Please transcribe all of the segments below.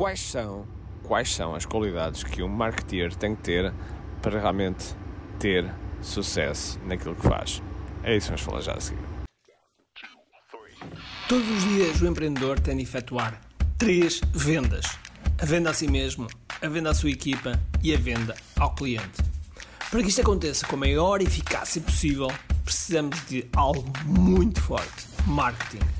quais são, quais são as qualidades que um marketeer tem que ter para realmente ter sucesso naquilo que faz. É isso que vamos falar já a seguir. Todos os dias o empreendedor tem de efetuar três vendas: a venda a si mesmo, a venda à sua equipa e a venda ao cliente. Para que isto aconteça com a maior eficácia possível, precisamos de algo muito forte: marketing.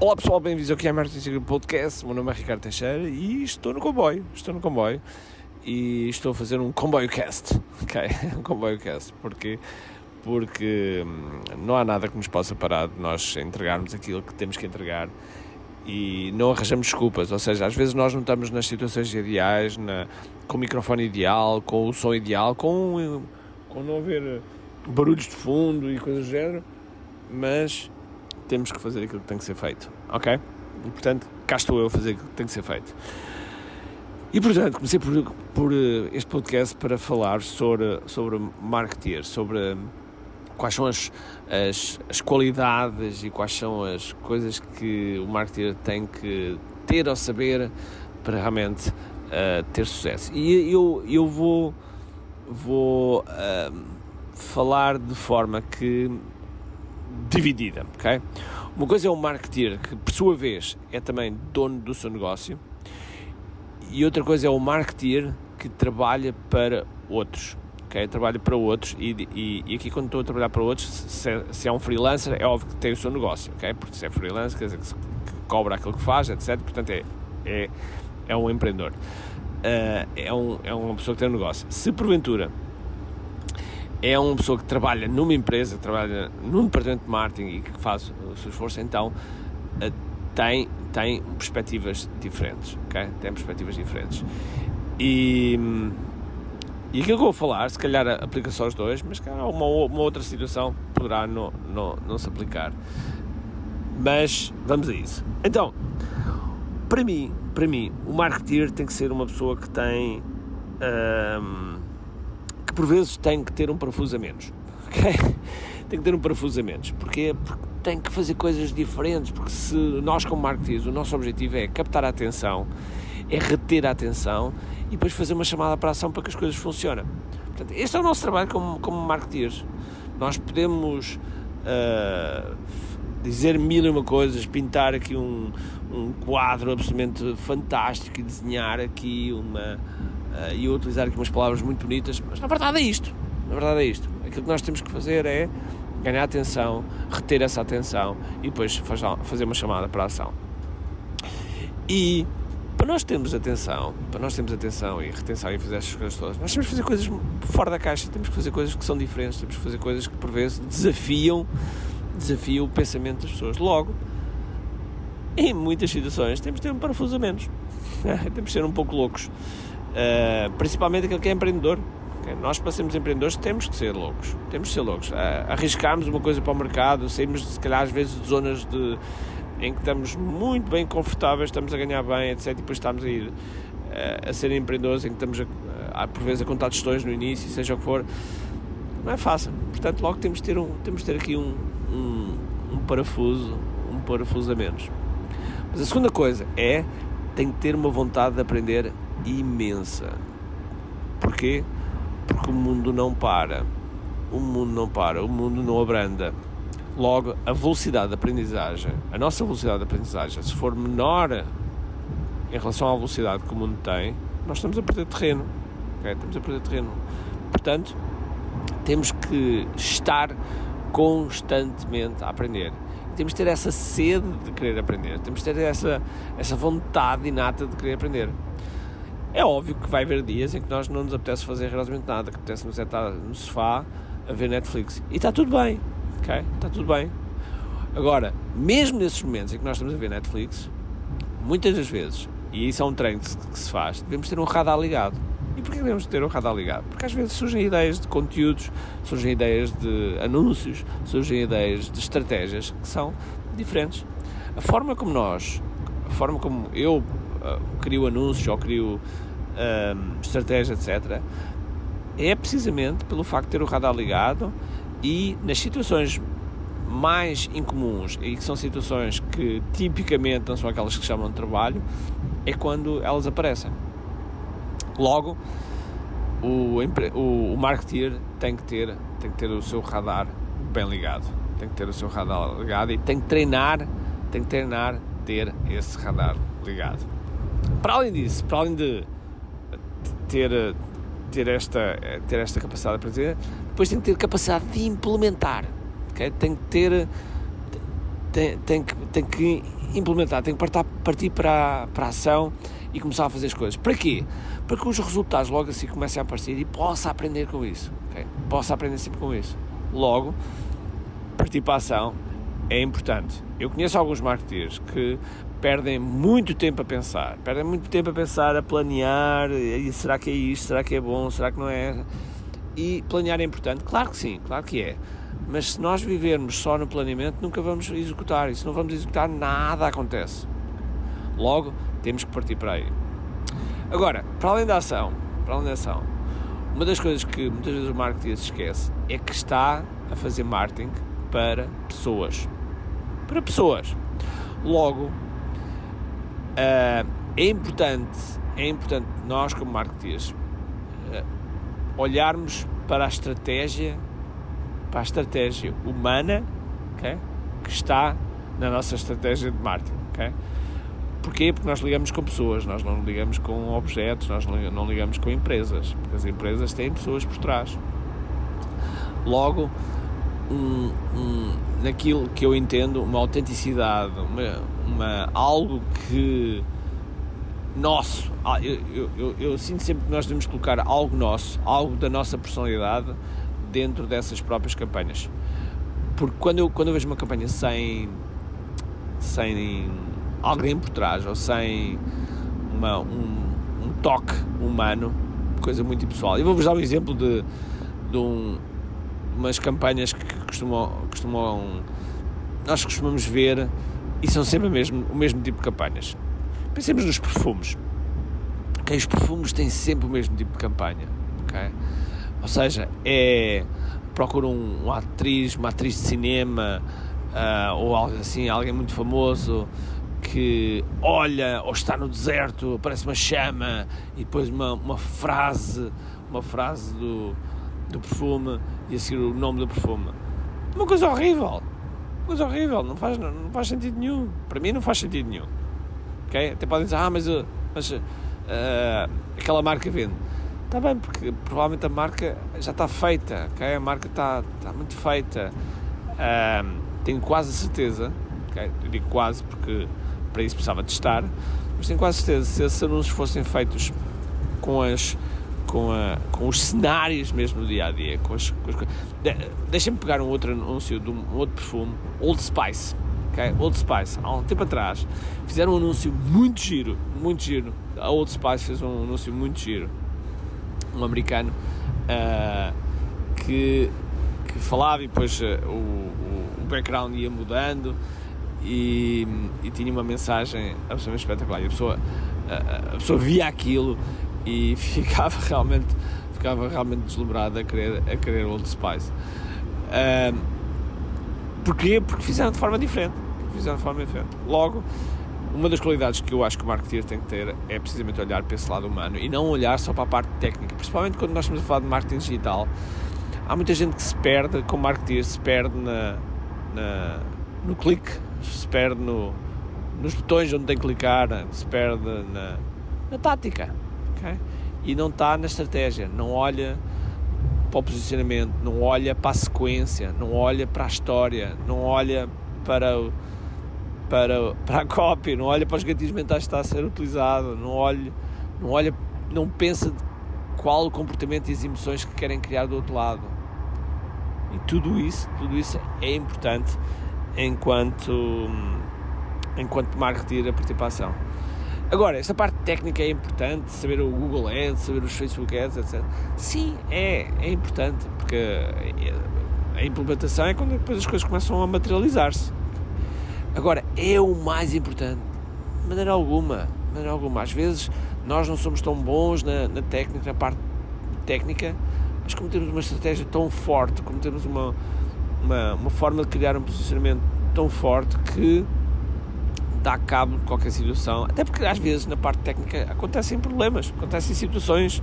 Olá pessoal, bem-vindos ao QI Marketing Secrets Podcast. Meu nome é Ricardo Teixeira e estou no comboio. Estou no comboio e estou a fazer um comboio cast. Ok? Um comboio cast. Porquê? Porque hum, não há nada que nos possa parar de nós entregarmos aquilo que temos que entregar e não arranjamos desculpas, ou seja, às vezes nós não estamos nas situações ideais, na, com o microfone ideal, com o som ideal, com, com não haver barulhos de fundo e coisas do género, mas temos que fazer aquilo que tem que ser feito, ok? E portanto, cá estou eu a fazer aquilo que tem que ser feito. E portanto, comecei por, por este podcast para falar sobre, sobre marketing, sobre quais são as, as, as, qualidades e quais são as coisas que o marketer tem que ter ao saber para realmente uh, ter sucesso. E eu, eu vou, vou uh, falar de forma que dividida, ok? Uma coisa é o marketer que, por sua vez, é também dono do seu negócio e outra coisa é o marketer que trabalha para outros ok? Trabalho para outros e, e, e, aqui quando estou a trabalhar para outros, se, é, se, é um freelancer, é óbvio que tem o seu negócio, ok? Porque se é freelancer, quer dizer que, que cobra aquilo que faz, etc. Portanto, é, é, é um empreendedor. Uh, é, um, é uma pessoa que tem um negócio. Se porventura é uma pessoa que trabalha numa empresa, trabalha num departamento de marketing e que faz o seu esforço, então uh, tem, tem perspectivas diferentes, ok? Tem perspectivas diferentes. E e aquilo que eu vou falar, se calhar aplica só os dois, mas calhar uma, uma outra situação poderá não, não, não se aplicar. Mas vamos a isso. Então, para mim, para mim, o marketeer tem que ser uma pessoa que tem. Que por vezes tem que ter um parafuso a menos. Okay? Tem que ter um parafuso a menos. Porquê? Porque tem que fazer coisas diferentes. Porque se nós, como marketeers, o nosso objetivo é captar a atenção é reter a atenção e depois fazer uma chamada para a ação para que as coisas funcionem. Portanto, este é o nosso trabalho como, como marketeers. Nós podemos uh, dizer mil e uma coisas, pintar aqui um, um quadro absolutamente fantástico e desenhar aqui uma. Uh, e utilizar aqui umas palavras muito bonitas, mas na verdade é isto. Na verdade é isto. Aquilo que nós temos que fazer é ganhar atenção, reter essa atenção e depois fazer uma chamada para a ação. E para nós termos atenção, para nós termos atenção e retenção e fazer estas coisas todas, nós temos que fazer coisas fora da caixa, temos que fazer coisas que são diferentes, temos que fazer coisas que por vezes desafiam, desafiam o pensamento das pessoas. Logo, em muitas situações, temos de ter um parafuso a menos. temos de ser um pouco loucos. Uh, principalmente aquele que é empreendedor. Nós, para sermos empreendedores, temos que ser loucos. Temos que ser loucos. Uh, arriscarmos uma coisa para o mercado, sairmos, se calhar, às vezes, de zonas de em que estamos muito bem confortáveis, estamos a ganhar bem, etc. E depois estamos a ir uh, a ser empreendedores, em que estamos, a, por vezes, a contar tostões no início, seja o que for. Não é fácil. Portanto, logo temos de ter, um, temos de ter aqui um, um, um parafuso, um parafuso a menos. Mas a segunda coisa é, tem que ter uma vontade de aprender imensa. Porquê? Porque o mundo não para. O mundo não para, o mundo não abranda. Logo, a velocidade de aprendizagem, a nossa velocidade de aprendizagem, se for menor em relação à velocidade que o mundo tem, nós estamos a perder terreno. Okay? Estamos a perder terreno. Portanto, temos que estar constantemente a aprender. temos que ter essa sede de querer aprender. Temos que ter essa, essa vontade inata de querer aprender. É óbvio que vai haver dias em que nós não nos apetece fazer rigorosamente nada, que apetece-nos é estar no sofá a ver Netflix. E está tudo bem ok? Está tudo bem. Agora, mesmo nesses momentos em que nós estamos a ver Netflix, muitas das vezes, e isso é um treino que se faz, devemos ter um radar ligado. E porquê devemos ter o radar ligado? Porque às vezes surgem ideias de conteúdos, surgem ideias de anúncios, surgem ideias de estratégias que são diferentes. A forma como nós, a forma como eu crio anúncios ou crio uh, estratégias, etc., é precisamente pelo facto de ter o radar ligado e nas situações mais incomuns e que são situações que tipicamente não são aquelas que chamam de trabalho, é quando elas aparecem. Logo, o, o, o marketeer tem que, ter, tem que ter o seu radar bem ligado. Tem que ter o seu radar ligado e tem que treinar, tem que treinar ter esse radar ligado. Para além disso, para além de ter, ter, esta, ter esta capacidade de aprender, depois tem que ter capacidade de implementar. Okay? Tem que ter. Tem, tem, que, tem que implementar, tem que partir, partir para, para a ação e começar a fazer as coisas. Para quê? Para que os resultados logo assim comecem a aparecer e possa aprender com isso. Okay? Possa aprender sempre com isso. Logo, partir para a ação é importante. Eu conheço alguns marketeers que perdem muito tempo a pensar, perdem muito tempo a pensar, a planear, e será que é isto, será que é bom, será que não é? E planear é importante? Claro que sim, claro que é. Mas se nós vivermos só no planeamento, nunca vamos executar. E se não vamos executar, nada acontece. Logo, temos que partir para aí. Agora, para além da ação, para além da ação, uma das coisas que muitas vezes o marketing se esquece é que está a fazer marketing para pessoas. Para pessoas. Logo, uh, é importante, é importante nós como marketeers uh, olharmos para a estratégia para a estratégia humana okay, que está na nossa estratégia de marketing. Okay? Porquê? Porque nós ligamos com pessoas, nós não ligamos com objetos, nós não ligamos com empresas, porque as empresas têm pessoas por trás. Logo, um, um, naquilo que eu entendo, uma autenticidade, uma, uma, algo que nosso, ah, eu, eu, eu, eu sinto sempre que nós devemos colocar algo nosso, algo da nossa personalidade dentro dessas próprias campanhas. Porque quando eu, quando eu vejo uma campanha sem, sem alguém por trás ou sem uma, um, um toque humano, coisa muito impessoal. E vou-vos dar um exemplo de, de um, umas campanhas que costumam, costumam nós costumamos ver e são sempre o mesmo, o mesmo tipo de campanhas. Pensemos nos perfumes. Okay? Os perfumes têm sempre o mesmo tipo de campanha. Okay? Ou seja, é procura um, uma atriz, uma atriz de cinema uh, ou algo assim, alguém muito famoso que olha ou está no deserto, aparece uma chama e depois uma, uma frase, uma frase do, do perfume e a seguir o nome do perfume. Uma coisa horrível. Coisa horrível, não faz, não, faz sentido nenhum. Para mim não faz sentido nenhum. Okay? Até podem dizer, ah, mas, mas uh, aquela marca vende. Está bem, porque provavelmente a marca já está feita, okay? a marca está, está muito feita. Um, tenho quase certeza, eu digo quase porque para isso precisava de estar, mas tenho quase certeza se esses anúncios fossem feitos com as com, a, com os cenários mesmo do dia a dia. Com as, com as, de, Deixem-me pegar um outro anúncio de um, outro perfume, Old Spice. Okay? Old Spice, há um tempo atrás, fizeram um anúncio muito giro, muito giro. A Old Spice fez um anúncio muito giro um americano uh, que, que falava e depois uh, o, o, background ia mudando e, e, tinha uma mensagem absolutamente espetacular. E a pessoa, a, a pessoa via aquilo e ficava realmente, ficava realmente deslumbrada a querer, a querer Old Spice. Uh, porquê? Porque fizeram de forma diferente. Fizeram de forma diferente. Logo, uma das qualidades que eu acho que o marketeer tem que ter é precisamente olhar para esse lado humano e não olhar só para a parte técnica, principalmente quando nós estamos a falar de marketing digital. Há muita gente que se perde com marketeer, se perde na, na no clique, se perde no, nos botões onde tem que clicar, se perde na, na tática e não está na estratégia, não olha para o posicionamento, não olha para a sequência, não olha para a história, não olha para para, para a cópia, não olha para os gatilhos mentais que está a ser utilizado, não olha, não olha, não pensa qual o comportamento e as emoções que querem criar do outro lado. E tudo isso, tudo isso é importante enquanto enquanto marketing a participação. Agora, esta parte técnica é importante, saber o Google Ads, saber os Facebook Ads, etc. Sim, é, é importante, porque a implementação é quando depois as coisas começam a materializar-se. Agora, é o mais importante? De maneira alguma, de maneira alguma. Às vezes nós não somos tão bons na, na técnica, na parte técnica, mas como temos uma estratégia tão forte, como temos uma, uma, uma forma de criar um posicionamento tão forte que dá cabo de qualquer situação, até porque às vezes na parte técnica acontecem problemas, acontecem situações,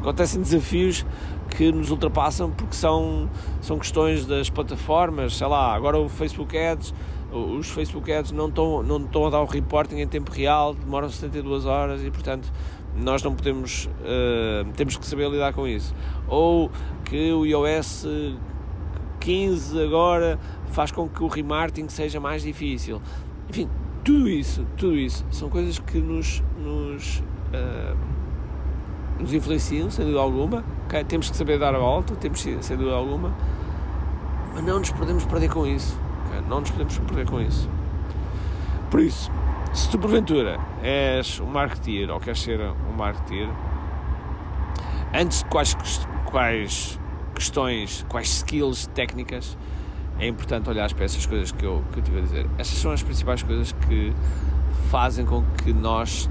acontecem desafios que nos ultrapassam porque são, são questões das plataformas, sei lá, agora o Facebook Ads, os Facebook Ads não estão, não estão a dar o reporting em tempo real, demoram 72 horas e portanto nós não podemos, uh, temos que saber lidar com isso. Ou que o iOS 15 agora faz com que o remarketing seja mais difícil. Enfim, tudo isso, tudo isso são coisas que nos, nos, uh, nos influenciam, sem dúvida alguma. Okay? Temos que saber dar a volta, temos sem dúvida alguma, mas não nos podemos perder com isso. Okay? Não nos podemos perder com isso. Por isso, se tu porventura és um marketeer ou queres ser um marketeer, antes de quais, quais questões, quais skills técnicas, é importante olhar para essas coisas que eu, que eu tive a dizer. Essas são as principais coisas que fazem com que nós,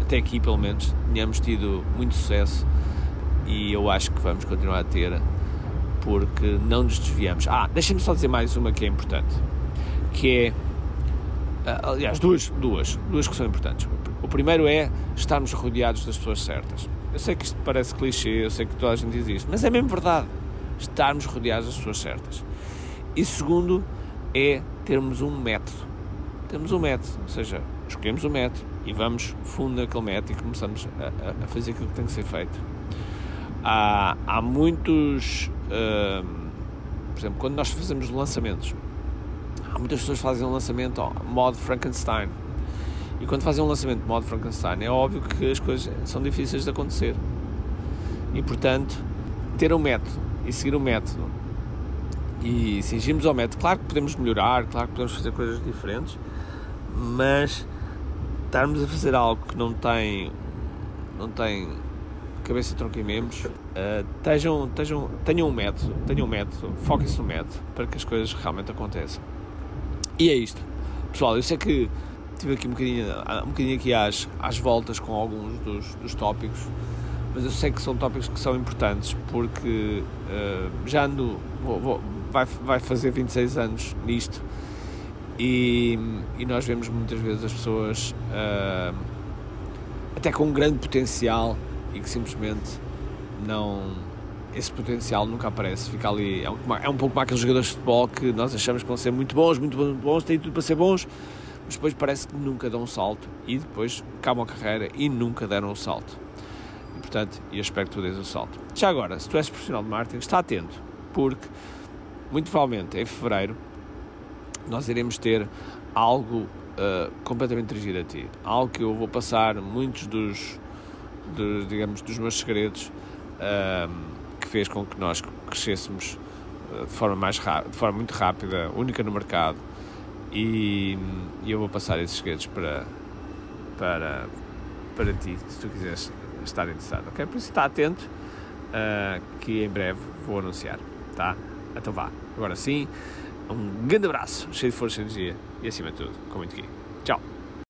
até aqui pelo menos, tenhamos tido muito sucesso e eu acho que vamos continuar a ter porque não nos desviamos. Ah, deixem-me só dizer mais uma que é importante, que é, ah, aliás, duas, duas, duas que são importantes. O primeiro é estarmos rodeados das pessoas certas. Eu sei que isto parece clichê, eu sei que toda a gente diz isto, mas é mesmo verdade. Estarmos rodeados das pessoas certas. E segundo é termos um método. Temos um método, ou seja, escolhemos um método e vamos fundo naquele método e começamos a, a, fazer aquilo que tem que ser feito. Há, há muitos. Uh, por exemplo, quando nós fazemos lançamentos, há muitas pessoas que fazem um lançamento ao modo Frankenstein. E quando fazem um lançamento modo Frankenstein, é óbvio que as coisas são difíceis de acontecer. E portanto, ter um método e seguir o um método e cingimos ao método. Claro que podemos melhorar, claro que podemos fazer coisas diferentes, mas estarmos a fazer algo que não tem, não tem cabeça, tronco e membros, uh, estejam, estejam, tenham um método, tenham um método, foquem-se no método para que as coisas realmente aconteçam. E é isto. Pessoal, eu sei que estive aqui um bocadinho, um bocadinho aqui às, às voltas com alguns dos, dos tópicos, mas eu sei que são tópicos que são importantes porque uh, já ando, vou, vou, vai, vai fazer 26 anos nisto. E, e nós vemos muitas vezes as pessoas uh, até com um grande potencial e que simplesmente não esse potencial nunca aparece, fica ali é um, é um pouco como aqueles jogadores de futebol que nós achamos que vão ser muito bons, muito bons, muito bons têm tudo para ser bons mas depois parece que nunca dão um salto e depois acabam a carreira e nunca deram o um salto. E portanto, eu espero que tu dês o salto. Já agora, se tu és profissional de marketing, está atento porque muito provavelmente em fevereiro nós iremos ter algo uh, completamente dirigido a ti. Algo que eu vou passar muitos dos, dos digamos, dos meus segredos uh, que fez com que nós crescêssemos uh, de forma mais de forma muito rápida, única no mercado e, e, eu vou passar esses segredos para para para ti, se tu quiseres estar interessado, ok? Por isso está atento que em breve vou anunciar, tá? Então vá, agora sim, um grande abraço, cheio de força e energia e acima de tudo, com muito. Tchau!